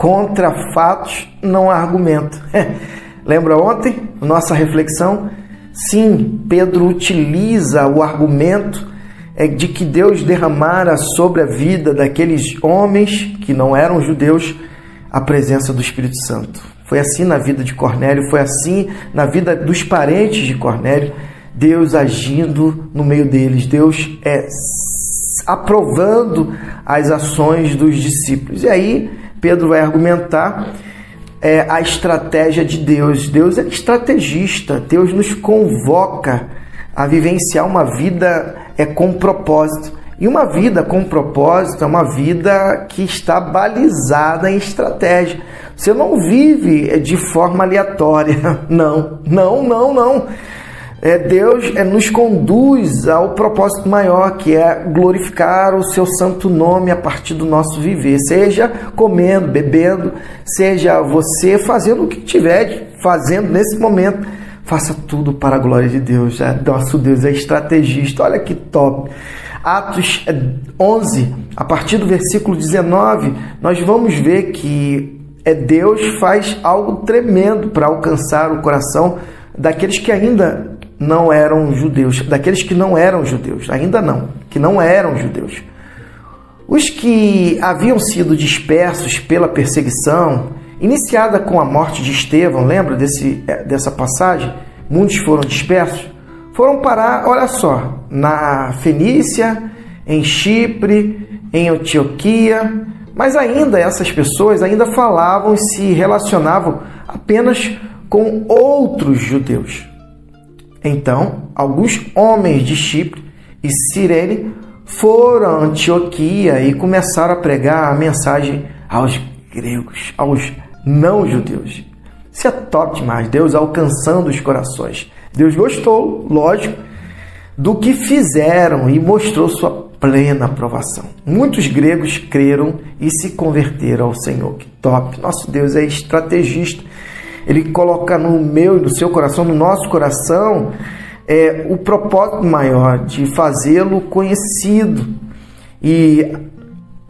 Contra fatos não há argumento. Lembra ontem nossa reflexão? Sim, Pedro utiliza o argumento é de que Deus derramara sobre a vida daqueles homens que não eram judeus a presença do Espírito Santo. Foi assim na vida de Cornélio, foi assim na vida dos parentes de Cornélio, Deus agindo no meio deles, Deus é aprovando as ações dos discípulos. E aí Pedro vai argumentar é, a estratégia de Deus. Deus é estrategista, Deus nos convoca a vivenciar uma vida é, com propósito. E uma vida com propósito é uma vida que está balizada em estratégia. Você não vive de forma aleatória. Não, não, não, não. É, Deus é, nos conduz ao propósito maior, que é glorificar o seu santo nome a partir do nosso viver, seja comendo, bebendo, seja você fazendo o que estiver fazendo nesse momento, faça tudo para a glória de Deus. É, nosso Deus é estrategista, olha que top. Atos 11, é, a partir do versículo 19, nós vamos ver que é Deus faz algo tremendo para alcançar o coração daqueles que ainda não eram judeus, daqueles que não eram judeus, ainda não, que não eram judeus. Os que haviam sido dispersos pela perseguição, iniciada com a morte de Estevão, lembra desse, é, dessa passagem? Muitos foram dispersos, foram parar, olha só, na Fenícia, em Chipre, em Antioquia, mas ainda essas pessoas ainda falavam e se relacionavam apenas com outros judeus. Então, alguns homens de Chipre e Cirene foram a Antioquia e começaram a pregar a mensagem aos gregos, aos não-judeus. Isso é top demais, Deus alcançando os corações. Deus gostou, lógico, do que fizeram e mostrou sua plena aprovação. Muitos gregos creram e se converteram ao Senhor. Que top! Nosso Deus é estrategista ele coloca no meu e no seu coração, no nosso coração, é, o propósito maior de fazê-lo conhecido. E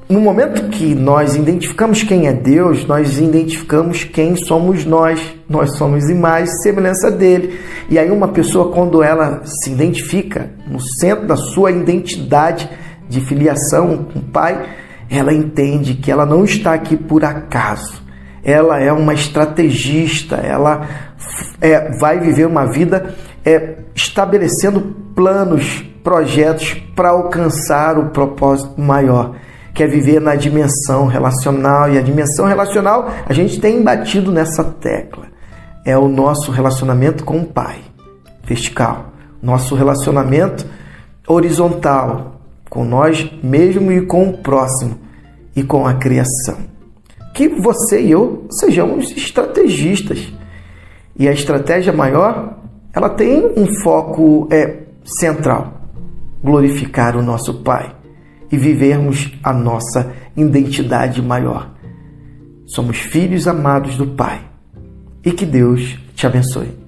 no momento que nós identificamos quem é Deus, nós identificamos quem somos nós. Nós somos imagem e semelhança dele. E aí uma pessoa, quando ela se identifica no centro da sua identidade de filiação com o Pai, ela entende que ela não está aqui por acaso ela é uma estrategista, ela é, vai viver uma vida é, estabelecendo planos, projetos para alcançar o propósito maior, que é viver na dimensão relacional. E a dimensão relacional, a gente tem batido nessa tecla. É o nosso relacionamento com o Pai, vertical. Nosso relacionamento horizontal, com nós mesmo e com o próximo, e com a criação que você e eu sejamos estrategistas. E a estratégia maior, ela tem um foco é, central: glorificar o nosso Pai e vivermos a nossa identidade maior. Somos filhos amados do Pai. E que Deus te abençoe.